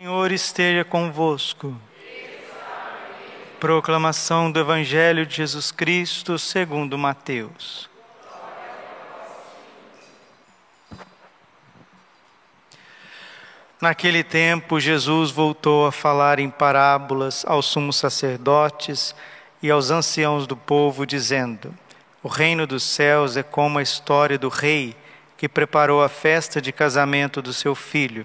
Senhor esteja convosco. Proclamação do Evangelho de Jesus Cristo segundo Mateus. Naquele tempo, Jesus voltou a falar em parábolas aos sumos sacerdotes e aos anciãos do povo, dizendo: O reino dos céus é como a história do rei que preparou a festa de casamento do seu filho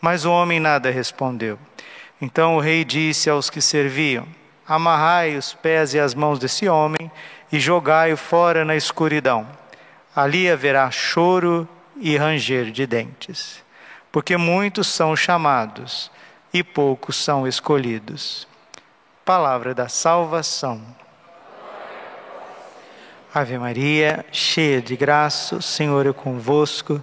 Mas o homem nada respondeu. Então o rei disse aos que serviam: Amarrai os pés e as mãos desse homem e jogai-o fora na escuridão. Ali haverá choro e ranger de dentes, porque muitos são chamados e poucos são escolhidos. Palavra da salvação. Ave Maria, cheia de graça, o Senhor é convosco.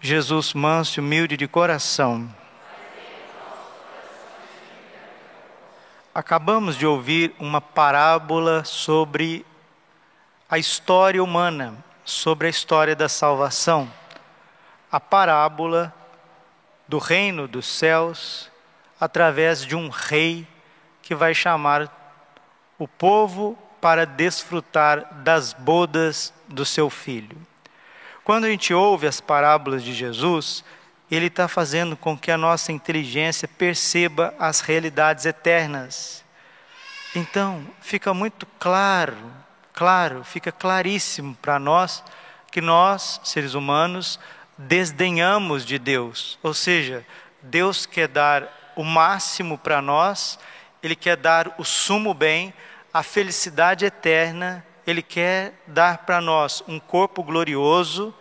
Jesus manso e humilde de coração. Acabamos de ouvir uma parábola sobre a história humana, sobre a história da salvação. A parábola do reino dos céus através de um rei que vai chamar o povo para desfrutar das bodas do seu filho. Quando a gente ouve as parábolas de Jesus, ele está fazendo com que a nossa inteligência perceba as realidades eternas. Então, fica muito claro, claro, fica claríssimo para nós que nós, seres humanos, desdenhamos de Deus. Ou seja, Deus quer dar o máximo para nós, Ele quer dar o sumo bem, a felicidade eterna ele quer dar para nós um corpo glorioso,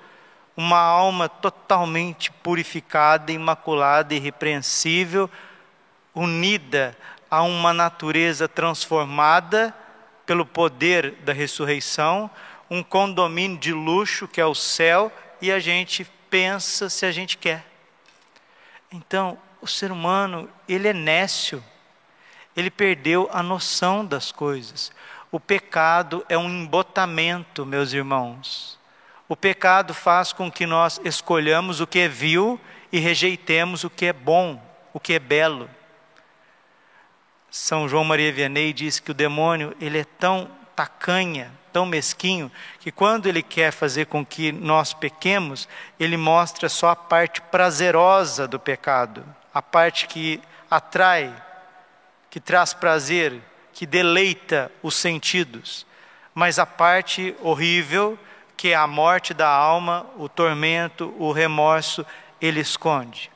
uma alma totalmente purificada, imaculada, irrepreensível, unida a uma natureza transformada pelo poder da ressurreição, um condomínio de luxo que é o céu, e a gente pensa se a gente quer. Então, o ser humano, ele é nécio, ele perdeu a noção das coisas. O pecado é um embotamento, meus irmãos. O pecado faz com que nós escolhamos o que é vil e rejeitemos o que é bom, o que é belo. São João Maria Vianney diz que o demônio, ele é tão tacanha, tão mesquinho, que quando ele quer fazer com que nós pequemos, ele mostra só a parte prazerosa do pecado, a parte que atrai, que traz prazer, que deleita os sentidos, mas a parte horrível, que é a morte da alma, o tormento, o remorso, ele esconde.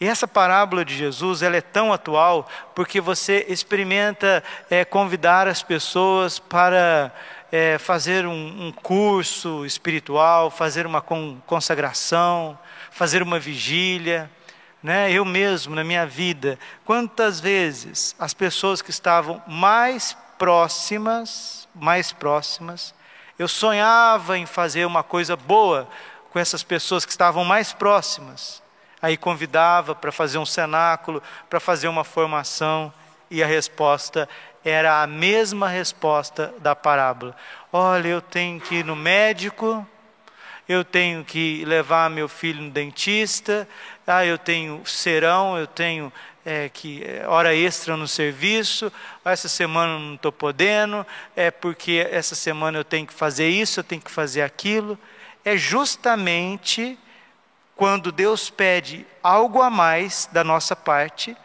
E essa parábola de Jesus ela é tão atual porque você experimenta é, convidar as pessoas para é, fazer um, um, curso espiritual, fazer uma consagração, fazer uma vigília. Né? Eu mesmo, na minha vida, quantas vezes as pessoas que estavam mais próximas, mais próximas, eu sonhava em fazer uma coisa boa com essas pessoas que estavam mais próximas Aí convidava para fazer um cenáculo, para fazer uma formação, e a resposta era a mesma resposta da parábola. Olha, eu tenho que ir no médico, eu tenho que levar meu filho no dentista, ah, eu tenho serão, eu tenho é, que é, hora extra no serviço, ah, essa semana não estou podendo, é porque essa semana eu tenho que fazer isso, eu tenho que fazer aquilo. É justamente quando Deus pede algo a mais da nossa parte,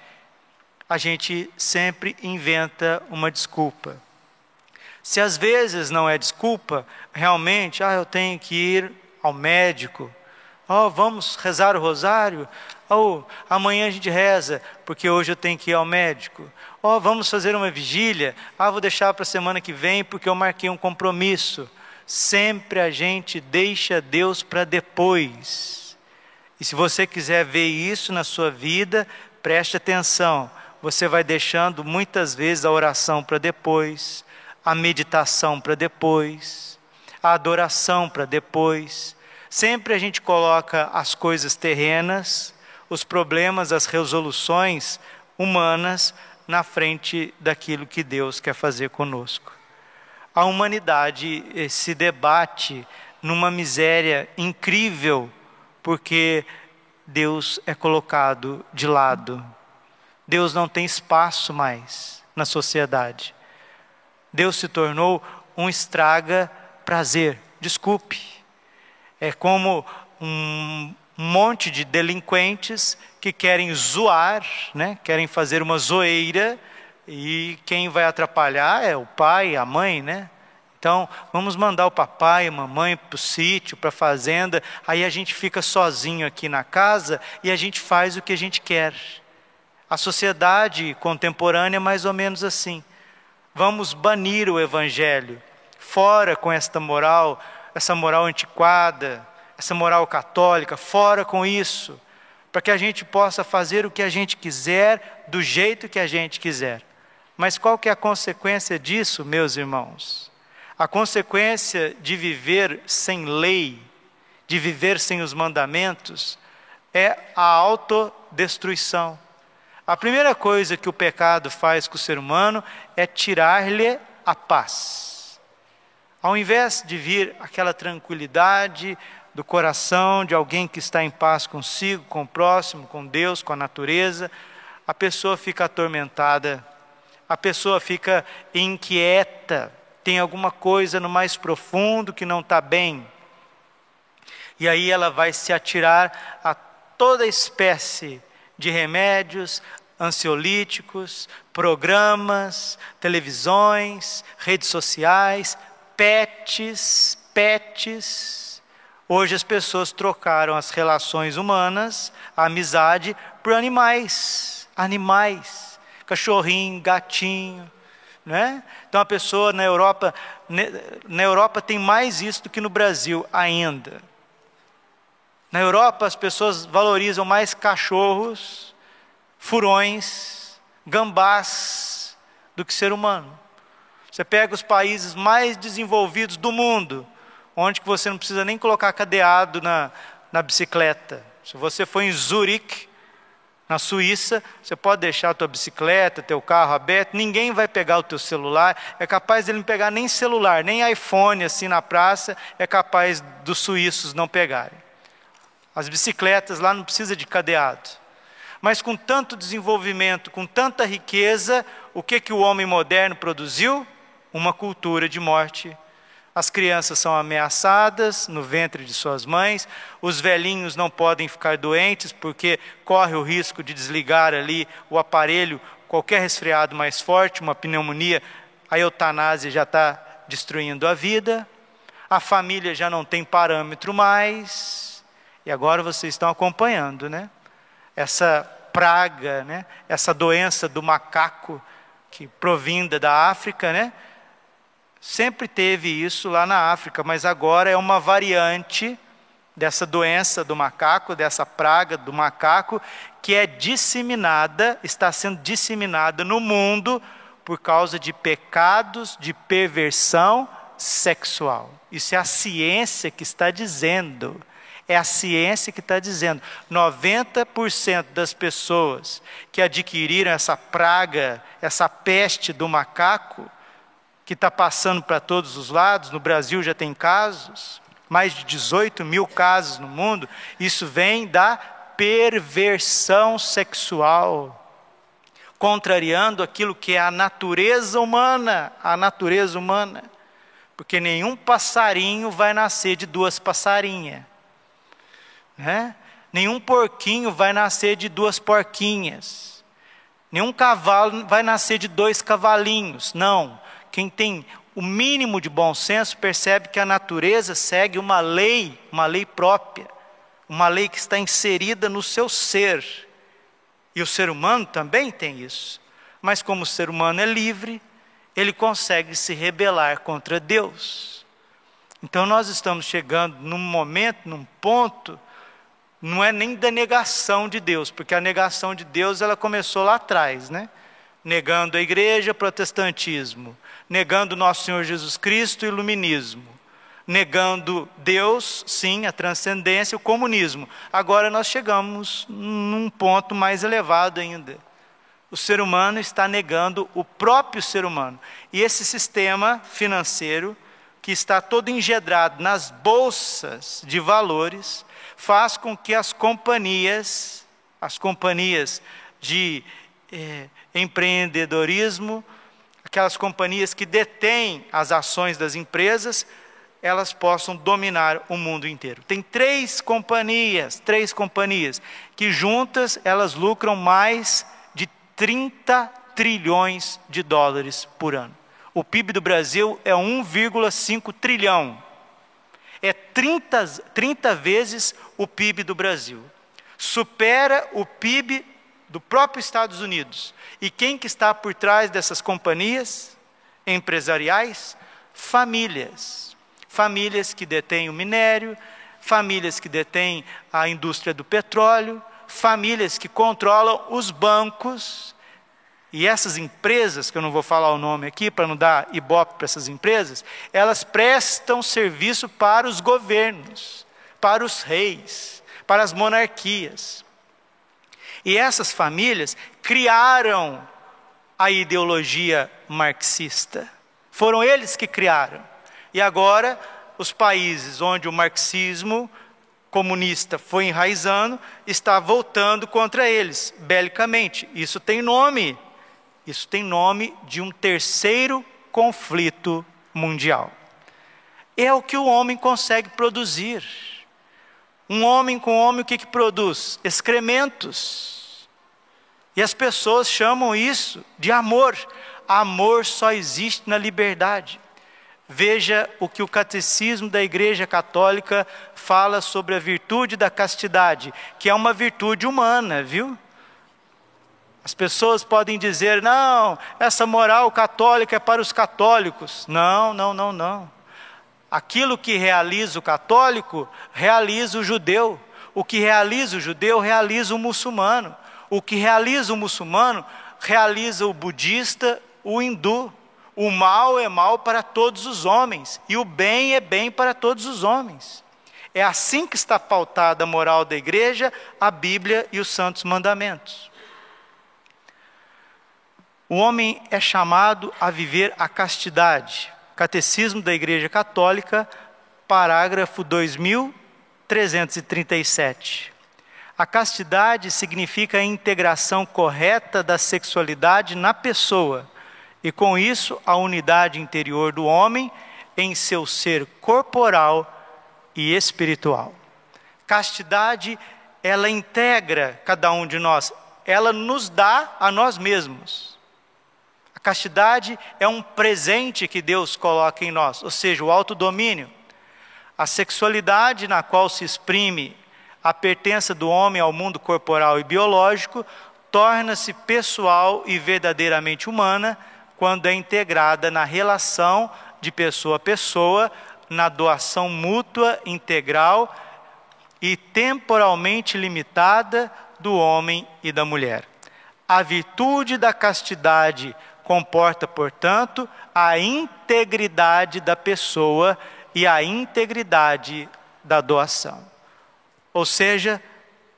a gente sempre inventa uma desculpa. Se às vezes não é desculpa, realmente, ah, eu tenho que ir ao médico. Oh, vamos rezar o rosário? Oh, amanhã a gente reza, porque hoje eu tenho que ir ao médico. Oh, vamos fazer uma vigília? Ah, vou deixar para a semana que vem, porque eu marquei um compromisso. Sempre a gente deixa Deus para depois. E se você quiser ver isso na sua vida, preste atenção. Você vai deixando muitas vezes a oração para depois, a meditação para depois, a adoração para depois. Sempre a gente coloca as coisas terrenas, os problemas, as resoluções humanas na frente daquilo que Deus quer fazer conosco. A humanidade se debate numa miséria incrível porque Deus é colocado de lado. Deus não tem espaço mais na sociedade. Deus se tornou um estraga prazer. Desculpe. É como um monte de delinquentes que querem zoar, né? querem fazer uma zoeira, e quem vai atrapalhar é o pai, a mãe, né? Então, vamos mandar o papai a mamãe para o sítio, para a fazenda, aí a gente fica sozinho aqui na casa e a gente faz o que a gente quer. A sociedade contemporânea é mais ou menos assim. Vamos banir o evangelho, fora com esta moral, essa moral antiquada, essa moral católica, fora com isso, para que a gente possa fazer o que a gente quiser, do jeito que a gente quiser. Mas qual que é a consequência disso, meus irmãos? A consequência de viver sem lei, de viver sem os mandamentos, é a autodestruição. A primeira coisa que o pecado faz com o ser humano é tirar-lhe a paz. Ao invés de vir aquela tranquilidade do coração de alguém que está em paz consigo, com o próximo, com Deus, com a natureza, a pessoa fica atormentada, a pessoa fica inquieta, tem alguma coisa no mais profundo que não está bem. E aí ela vai se atirar a toda espécie de remédios, ansiolíticos, programas, televisões, redes sociais, pets, pets. Hoje as pessoas trocaram as relações humanas, a amizade, por animais, animais, cachorrinho, gatinho, né? Então a pessoa na Europa, na Europa tem mais isso do que no Brasil ainda. Na Europa as pessoas valorizam mais cachorros, furões, gambás do que ser humano. Você pega os países mais desenvolvidos do mundo, onde que você não precisa nem colocar cadeado na, na bicicleta. Se você for em Zurique, na Suíça, você pode deixar a tua bicicleta, teu carro aberto, ninguém vai pegar o teu celular, é capaz de ele não pegar nem celular, nem iPhone assim na praça, é capaz dos suíços não pegarem. As bicicletas lá não precisa de cadeado. Mas com tanto desenvolvimento, com tanta riqueza, o que que o homem moderno produziu? Uma cultura de morte as crianças são ameaçadas no ventre de suas mães, os velhinhos não podem ficar doentes porque corre o risco de desligar ali o aparelho, qualquer resfriado mais forte, uma pneumonia, a eutanásia já está destruindo a vida, a família já não tem parâmetro mais, e agora vocês estão acompanhando, né? essa praga, né? essa doença do macaco que provinda da África, né? Sempre teve isso lá na África, mas agora é uma variante dessa doença do macaco, dessa praga do macaco, que é disseminada, está sendo disseminada no mundo por causa de pecados de perversão sexual. Isso é a ciência que está dizendo. É a ciência que está dizendo. 90% das pessoas que adquiriram essa praga, essa peste do macaco, que está passando para todos os lados, no Brasil já tem casos, mais de 18 mil casos no mundo, isso vem da perversão sexual, contrariando aquilo que é a natureza humana, a natureza humana. Porque nenhum passarinho vai nascer de duas passarinhas. Né? Nenhum porquinho vai nascer de duas porquinhas. Nenhum cavalo vai nascer de dois cavalinhos. Não. Quem tem o mínimo de bom senso percebe que a natureza segue uma lei, uma lei própria, uma lei que está inserida no seu ser. E o ser humano também tem isso. Mas como o ser humano é livre, ele consegue se rebelar contra Deus. Então nós estamos chegando num momento, num ponto, não é nem da negação de Deus, porque a negação de Deus ela começou lá atrás, né? Negando a igreja, protestantismo, negando nosso Senhor Jesus Cristo, iluminismo, negando Deus, sim, a transcendência, o comunismo. Agora nós chegamos num ponto mais elevado ainda o ser humano está negando o próprio ser humano. E esse sistema financeiro, que está todo engedrado nas bolsas de valores, faz com que as companhias, as companhias de eh, empreendedorismo, aquelas companhias que detêm as ações das empresas, elas possam dominar o mundo inteiro. Tem três companhias, três companhias, que juntas elas lucram mais 30 trilhões de dólares por ano. O PIB do Brasil é 1,5 trilhão. É 30, 30 vezes o PIB do Brasil. Supera o PIB do próprio Estados Unidos. E quem que está por trás dessas companhias empresariais? Famílias. Famílias que detêm o minério, famílias que detêm a indústria do petróleo, famílias que controlam os bancos. E essas empresas, que eu não vou falar o nome aqui para não dar ibope para essas empresas, elas prestam serviço para os governos, para os reis, para as monarquias. E essas famílias criaram a ideologia marxista. Foram eles que criaram. E agora, os países onde o marxismo comunista foi enraizando, está voltando contra eles, belicamente. Isso tem nome. Isso tem nome de um terceiro conflito mundial. É o que o homem consegue produzir. Um homem com homem, o que, que produz? Excrementos. E as pessoas chamam isso de amor. Amor só existe na liberdade. Veja o que o catecismo da Igreja Católica fala sobre a virtude da castidade, que é uma virtude humana, viu? As pessoas podem dizer: não, essa moral católica é para os católicos. Não, não, não, não. Aquilo que realiza o católico, realiza o judeu. O que realiza o judeu, realiza o muçulmano. O que realiza o muçulmano, realiza o budista, o hindu. O mal é mal para todos os homens, e o bem é bem para todos os homens. É assim que está pautada a moral da igreja, a Bíblia e os santos mandamentos. O homem é chamado a viver a castidade. Catecismo da Igreja Católica, parágrafo 2337. A castidade significa a integração correta da sexualidade na pessoa e com isso a unidade interior do homem em seu ser corporal e espiritual. Castidade, ela integra cada um de nós, ela nos dá a nós mesmos. Castidade é um presente que Deus coloca em nós, ou seja, o autodomínio. A sexualidade na qual se exprime a pertença do homem ao mundo corporal e biológico torna-se pessoal e verdadeiramente humana quando é integrada na relação de pessoa a pessoa, na doação mútua, integral e temporalmente limitada do homem e da mulher. A virtude da castidade comporta, portanto, a integridade da pessoa e a integridade da doação. Ou seja,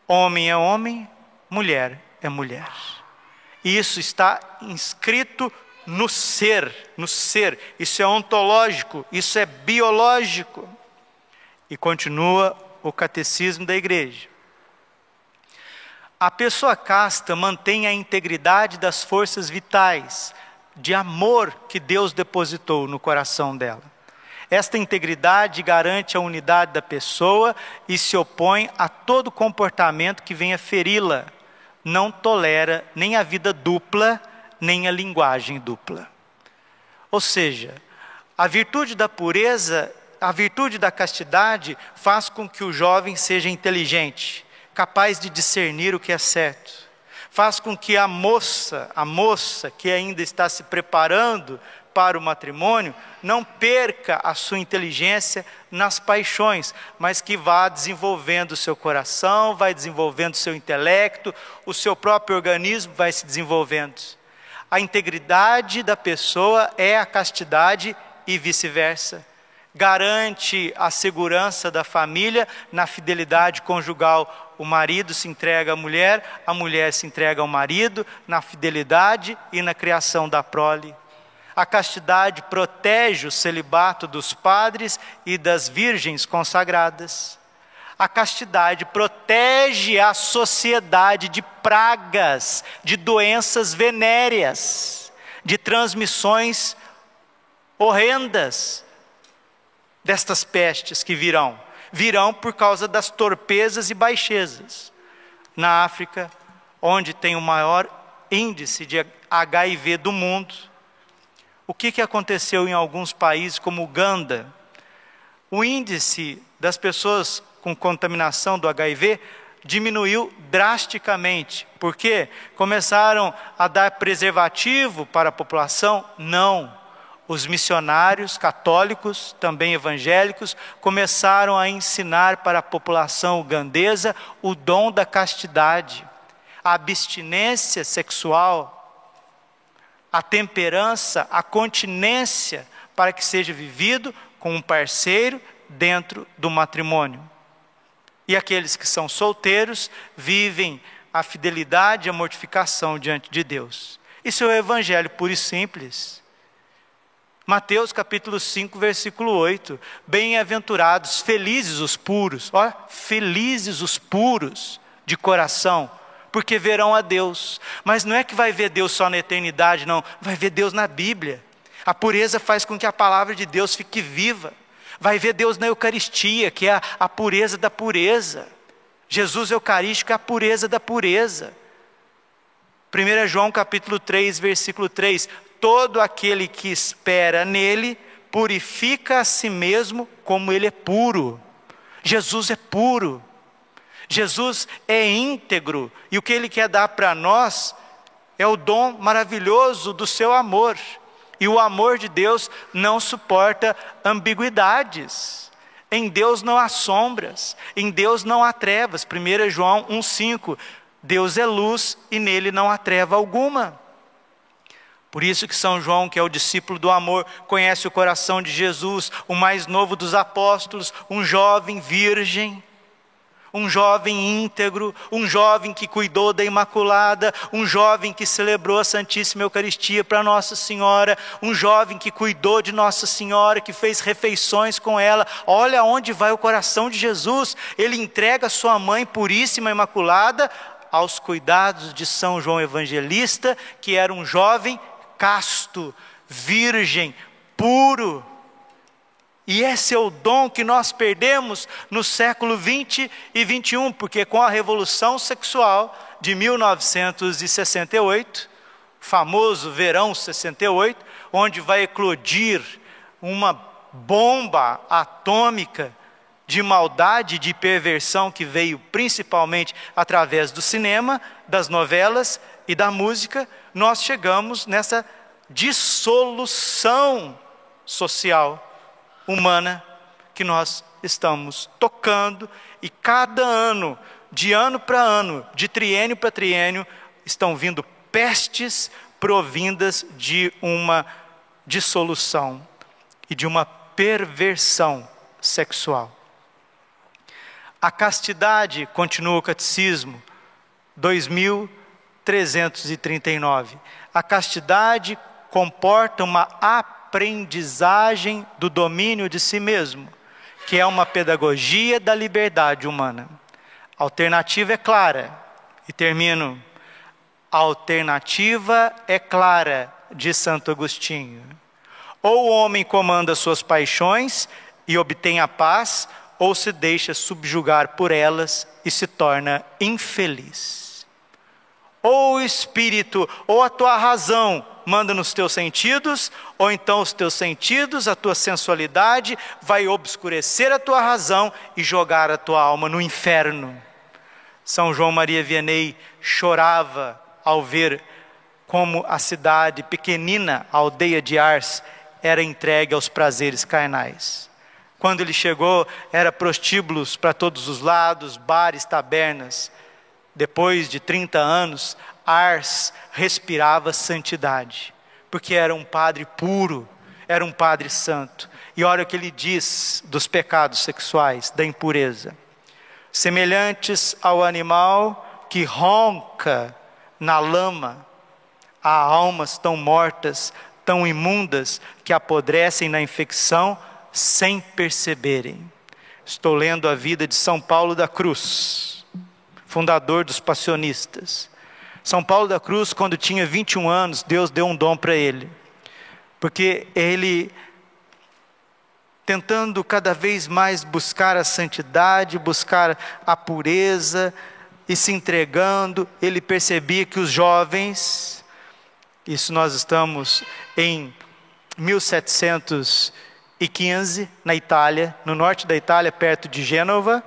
homem é homem, mulher é mulher. Isso está inscrito no ser, no ser. Isso é ontológico, isso é biológico. E continua o catecismo da igreja. A pessoa casta mantém a integridade das forças vitais, de amor que Deus depositou no coração dela. Esta integridade garante a unidade da pessoa e se opõe a todo comportamento que venha feri-la. Não tolera nem a vida dupla, nem a linguagem dupla. Ou seja, a virtude da pureza, a virtude da castidade faz com que o jovem seja inteligente, capaz de discernir o que é certo. Faz com que a moça, a moça que ainda está se preparando para o matrimônio, não perca a sua inteligência nas paixões, mas que vá desenvolvendo o seu coração, vai desenvolvendo o seu intelecto, o seu próprio organismo vai se desenvolvendo. A integridade da pessoa é a castidade e vice-versa. Garante a segurança da família na fidelidade conjugal. O marido se entrega à mulher, a mulher se entrega ao marido na fidelidade e na criação da prole. A castidade protege o celibato dos padres e das virgens consagradas. A castidade protege a sociedade de pragas, de doenças venéreas, de transmissões horrendas destas pestes que virão. Virão por causa das torpezas e baixezas. Na África, onde tem o maior índice de HIV do mundo, o que, que aconteceu em alguns países, como Uganda? O índice das pessoas com contaminação do HIV diminuiu drasticamente. Por quê? Começaram a dar preservativo para a população? Não. Os missionários católicos, também evangélicos, começaram a ensinar para a população ugandesa o dom da castidade, a abstinência sexual, a temperança, a continência, para que seja vivido com um parceiro dentro do matrimônio. E aqueles que são solteiros vivem a fidelidade e a mortificação diante de Deus. Isso é o Evangelho puro e simples. Mateus capítulo 5, versículo 8. Bem-aventurados, felizes os puros, ó, felizes os puros de coração, porque verão a Deus. Mas não é que vai ver Deus só na eternidade, não, vai ver Deus na Bíblia. A pureza faz com que a palavra de Deus fique viva vai ver Deus na Eucaristia, que é a, a pureza da pureza. Jesus Eucarístico é a pureza da pureza. 1 João capítulo 3, versículo 3: Todo aquele que espera nele purifica a si mesmo como ele é puro. Jesus é puro. Jesus é íntegro e o que ele quer dar para nós é o dom maravilhoso do seu amor. E o amor de Deus não suporta ambiguidades. Em Deus não há sombras, em Deus não há trevas. 1 João 1,5: Deus é luz e nele não há treva alguma. Por isso que São João, que é o discípulo do amor, conhece o coração de Jesus, o mais novo dos apóstolos, um jovem virgem um jovem íntegro, um jovem que cuidou da Imaculada, um jovem que celebrou a Santíssima Eucaristia para Nossa Senhora, um jovem que cuidou de Nossa Senhora, que fez refeições com ela. Olha onde vai o coração de Jesus. Ele entrega sua mãe puríssima Imaculada aos cuidados de São João Evangelista, que era um jovem casto, virgem, puro. E esse é o dom que nós perdemos no século 20 e 21, porque com a revolução sexual de 1968, famoso verão 68, onde vai eclodir uma bomba atômica de maldade, de perversão que veio principalmente através do cinema, das novelas e da música, nós chegamos nessa dissolução social humana que nós estamos tocando e cada ano, de ano para ano, de triênio para triênio, estão vindo pestes provindas de uma dissolução e de uma perversão sexual. A castidade, continua o catecismo, 2339. A castidade comporta uma aprendizagem do domínio de si mesmo, que é uma pedagogia da liberdade humana. A alternativa é clara, e termino. A alternativa é clara, de Santo Agostinho. Ou o homem comanda suas paixões e obtém a paz, ou se deixa subjugar por elas e se torna infeliz. Ou o espírito, ou a tua razão manda nos teus sentidos, ou então os teus sentidos, a tua sensualidade vai obscurecer a tua razão e jogar a tua alma no inferno. São João Maria Vianney chorava ao ver como a cidade pequenina, a aldeia de Ars, era entregue aos prazeres carnais. Quando ele chegou, era prostíbulos para todos os lados, bares, tabernas. Depois de 30 anos, Ars respirava santidade, porque era um padre puro, era um padre santo. E olha o que ele diz dos pecados sexuais, da impureza. Semelhantes ao animal que ronca na lama, há almas tão mortas, tão imundas, que apodrecem na infecção sem perceberem. Estou lendo a vida de São Paulo da Cruz, fundador dos passionistas. São Paulo da Cruz, quando tinha 21 anos, Deus deu um dom para ele, porque ele, tentando cada vez mais buscar a santidade, buscar a pureza, e se entregando, ele percebia que os jovens, isso nós estamos em 1700 15, na Itália, no norte da Itália, perto de Gênova.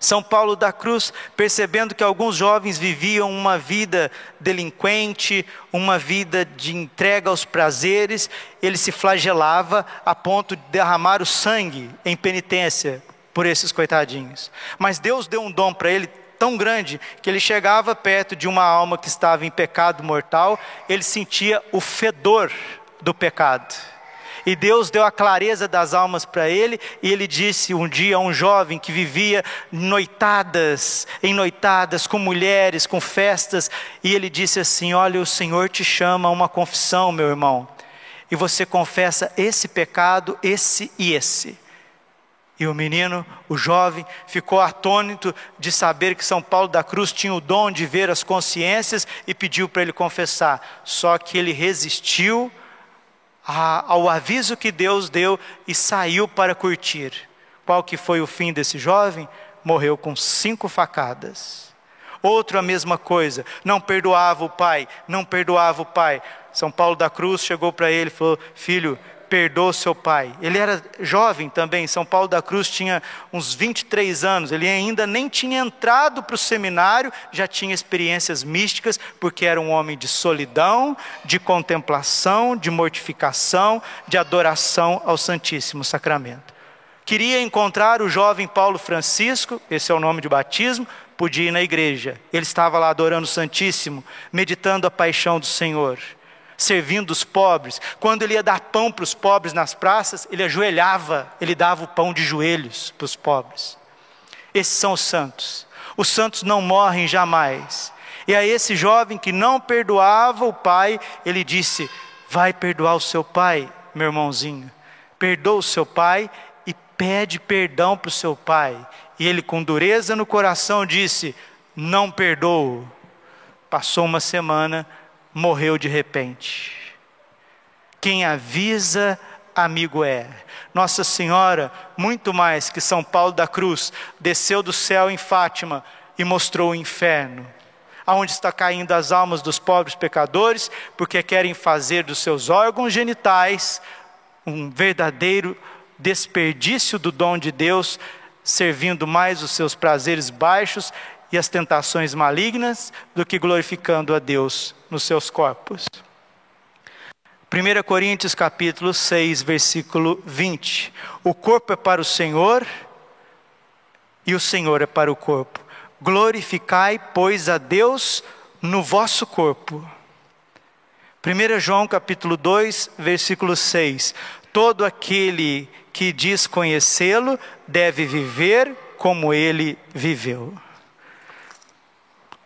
São Paulo da Cruz, percebendo que alguns jovens viviam uma vida delinquente, uma vida de entrega aos prazeres, ele se flagelava a ponto de derramar o sangue em penitência por esses coitadinhos. Mas Deus deu um dom para ele tão grande que ele chegava perto de uma alma que estava em pecado mortal, ele sentia o fedor do pecado. E Deus deu a clareza das almas para ele, e ele disse um dia a um jovem que vivia noitadas, em noitadas, com mulheres, com festas, e ele disse assim: Olha, o Senhor te chama a uma confissão, meu irmão, e você confessa esse pecado, esse e esse. E o menino, o jovem, ficou atônito de saber que São Paulo da Cruz tinha o dom de ver as consciências e pediu para ele confessar. Só que ele resistiu ao aviso que Deus deu e saiu para curtir. Qual que foi o fim desse jovem? Morreu com cinco facadas. Outro a mesma coisa, não perdoava o pai, não perdoava o pai. São Paulo da Cruz chegou para ele e falou: Filho, perdoa seu pai. Ele era jovem também, São Paulo da Cruz tinha uns 23 anos, ele ainda nem tinha entrado para o seminário, já tinha experiências místicas, porque era um homem de solidão, de contemplação, de mortificação, de adoração ao Santíssimo Sacramento. Queria encontrar o jovem Paulo Francisco, esse é o nome de batismo, podia ir na igreja. Ele estava lá adorando o Santíssimo, meditando a paixão do Senhor servindo os pobres. Quando ele ia dar pão para os pobres nas praças, ele ajoelhava, ele dava o pão de joelhos para os pobres. Esses são os santos. Os santos não morrem jamais. E a esse jovem que não perdoava o pai, ele disse: Vai perdoar o seu pai, meu irmãozinho. Perdoa o seu pai e pede perdão para o seu pai. E ele, com dureza no coração, disse: Não perdoo. Passou uma semana, morreu de repente. Quem avisa, amigo é. Nossa Senhora, muito mais que São Paulo da Cruz, desceu do céu em Fátima e mostrou o inferno, aonde está caindo as almas dos pobres pecadores, porque querem fazer dos seus órgãos genitais um verdadeiro desperdício do dom de Deus, servindo mais os seus prazeres baixos e as tentações malignas do que glorificando a Deus nos seus corpos. 1 Coríntios capítulo 6, versículo 20. O corpo é para o Senhor e o Senhor é para o corpo. Glorificai, pois, a Deus no vosso corpo. 1 João capítulo 2, versículo 6. Todo aquele que diz conhecê-lo deve viver como ele viveu.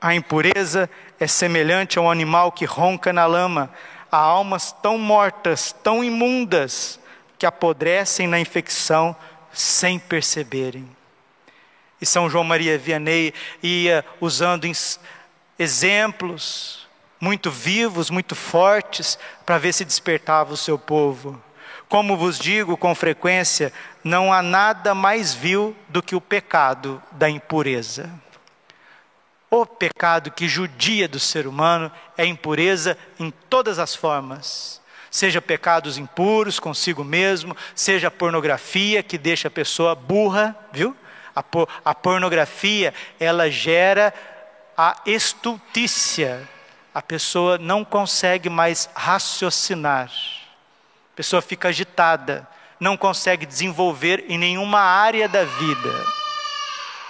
A impureza é semelhante a um animal que ronca na lama a almas tão mortas, tão imundas, que apodrecem na infecção sem perceberem. E São João Maria Vianney ia usando exemplos muito vivos, muito fortes, para ver se despertava o seu povo. Como vos digo com frequência, não há nada mais vil do que o pecado da impureza. O pecado que judia do ser humano é impureza em todas as formas. Seja pecados impuros consigo mesmo, seja pornografia que deixa a pessoa burra, viu? A, por, a pornografia, ela gera a estultícia. A pessoa não consegue mais raciocinar. A pessoa fica agitada, não consegue desenvolver em nenhuma área da vida.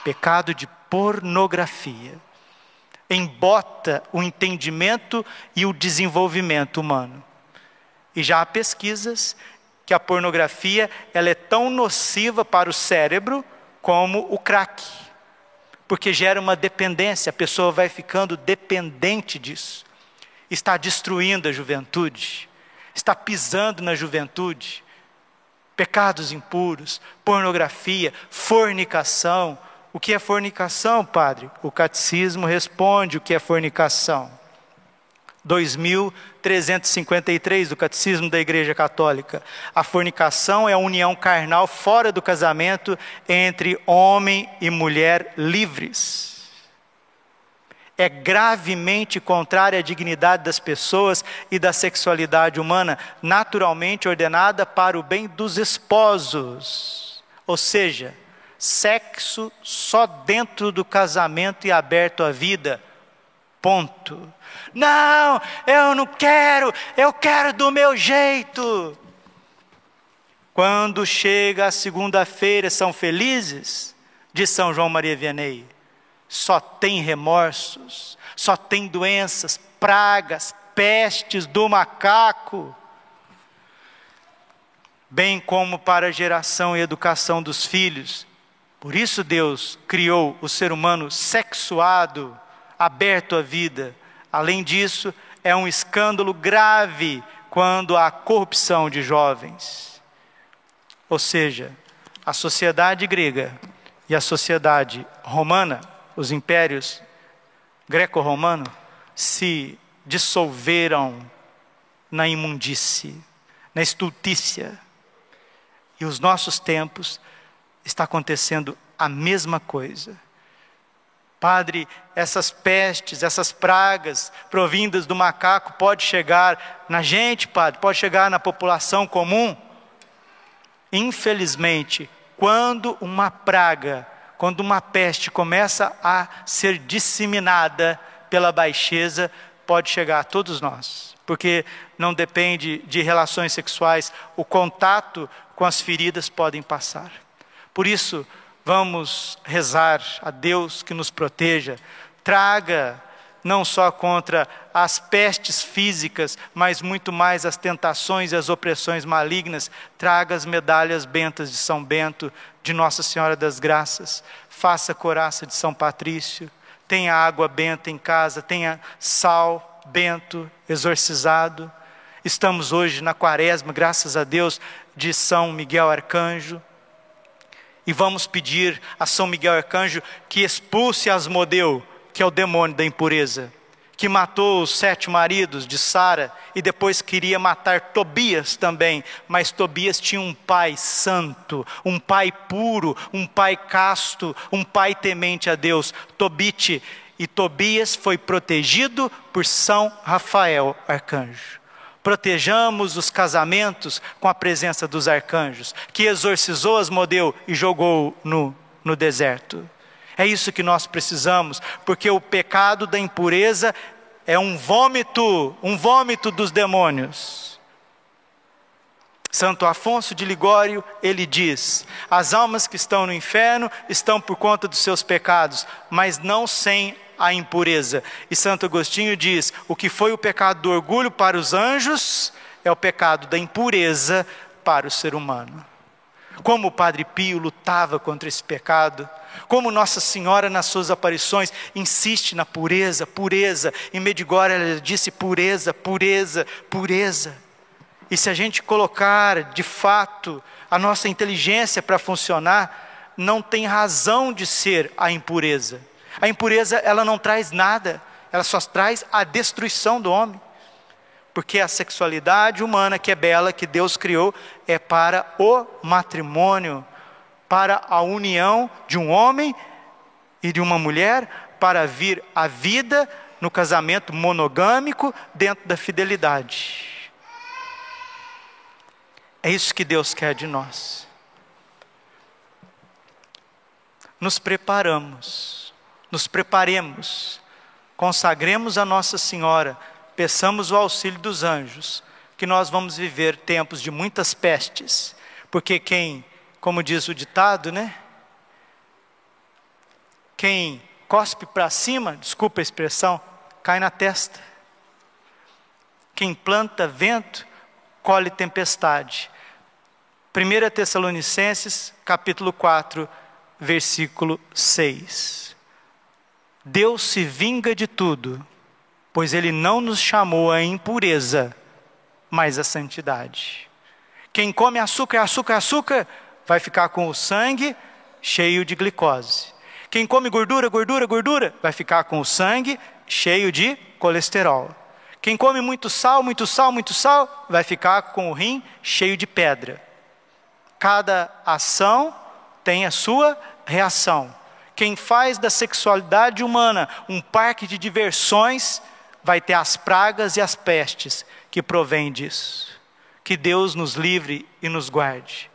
Pecado de pornografia embota o entendimento e o desenvolvimento humano. E já há pesquisas que a pornografia ela é tão nociva para o cérebro como o crack, porque gera uma dependência, a pessoa vai ficando dependente disso. Está destruindo a juventude, está pisando na juventude. Pecados impuros, pornografia, fornicação, o que é fornicação, padre? O catecismo responde o que é fornicação. 2353 do Catecismo da Igreja Católica. A fornicação é a união carnal fora do casamento entre homem e mulher livres. É gravemente contrária à dignidade das pessoas e da sexualidade humana, naturalmente ordenada para o bem dos esposos. Ou seja, sexo só dentro do casamento e aberto à vida. Ponto. Não, eu não quero, eu quero do meu jeito. Quando chega a segunda-feira, são felizes? De São João Maria Vianney. Só tem remorsos, só tem doenças, pragas, pestes do macaco bem como para a geração e educação dos filhos, por isso Deus criou o ser humano sexuado, aberto à vida. Além disso, é um escândalo grave quando há corrupção de jovens. Ou seja, a sociedade grega e a sociedade romana, os impérios greco-romano, se dissolveram na imundície, na estultícia. E os nossos tempos está acontecendo a mesma coisa. Padre, essas pestes, essas pragas provindas do macaco pode chegar na gente, padre, pode chegar na população comum? Infelizmente, quando uma praga, quando uma peste começa a ser disseminada pela baixeza, pode chegar a todos nós, porque não depende de relações sexuais, o contato com as feridas podem passar. Por isso, vamos rezar a Deus que nos proteja, traga não só contra as pestes físicas, mas muito mais as tentações e as opressões malignas, traga as medalhas bentas de São Bento, de Nossa Senhora das Graças, faça a coraça de São Patrício, tenha água benta em casa, tenha sal bento exorcizado. Estamos hoje na quaresma, graças a Deus, de São Miguel Arcanjo e vamos pedir a São Miguel Arcanjo que expulse Asmodeu, que é o demônio da impureza, que matou os sete maridos de Sara e depois queria matar Tobias também, mas Tobias tinha um pai santo, um pai puro, um pai casto, um pai temente a Deus, Tobite, e Tobias foi protegido por São Rafael Arcanjo. Protejamos os casamentos com a presença dos arcanjos, que exorcizou Asmodeu e jogou no, no deserto. É isso que nós precisamos, porque o pecado da impureza é um vômito, um vômito dos demônios. Santo Afonso de Ligório, ele diz: as almas que estão no inferno estão por conta dos seus pecados, mas não sem a impureza. E Santo Agostinho diz: o que foi o pecado do orgulho para os anjos é o pecado da impureza para o ser humano. Como o Padre Pio lutava contra esse pecado, como Nossa Senhora nas suas aparições insiste na pureza, pureza. Em Medigore ela disse pureza, pureza, pureza. E se a gente colocar de fato a nossa inteligência para funcionar, não tem razão de ser a impureza. A impureza, ela não traz nada, ela só traz a destruição do homem. Porque a sexualidade humana, que é bela, que Deus criou, é para o matrimônio, para a união de um homem e de uma mulher, para vir a vida no casamento monogâmico dentro da fidelidade. É isso que Deus quer de nós. Nos preparamos nos preparemos, consagremos a Nossa Senhora, peçamos o auxílio dos anjos, que nós vamos viver tempos de muitas pestes, porque quem, como diz o ditado, né? Quem cospe para cima, desculpa a expressão, cai na testa. Quem planta vento, colhe tempestade. 1 Tessalonicenses, capítulo 4, versículo 6. Deus se vinga de tudo, pois Ele não nos chamou à impureza, mas à santidade. Quem come açúcar, açúcar, açúcar, vai ficar com o sangue cheio de glicose. Quem come gordura, gordura, gordura, vai ficar com o sangue cheio de colesterol. Quem come muito sal, muito sal, muito sal, vai ficar com o rim cheio de pedra. Cada ação tem a sua reação. Quem faz da sexualidade humana um parque de diversões, vai ter as pragas e as pestes que provêm disso. Que Deus nos livre e nos guarde.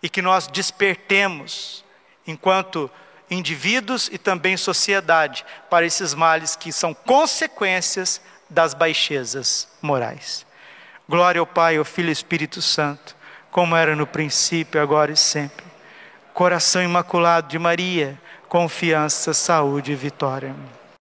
E que nós despertemos, enquanto indivíduos e também sociedade, para esses males que são consequências das baixezas morais. Glória ao Pai, ao Filho e ao Espírito Santo, como era no princípio, agora e sempre. Coração imaculado de Maria, confiança, saúde e vitória.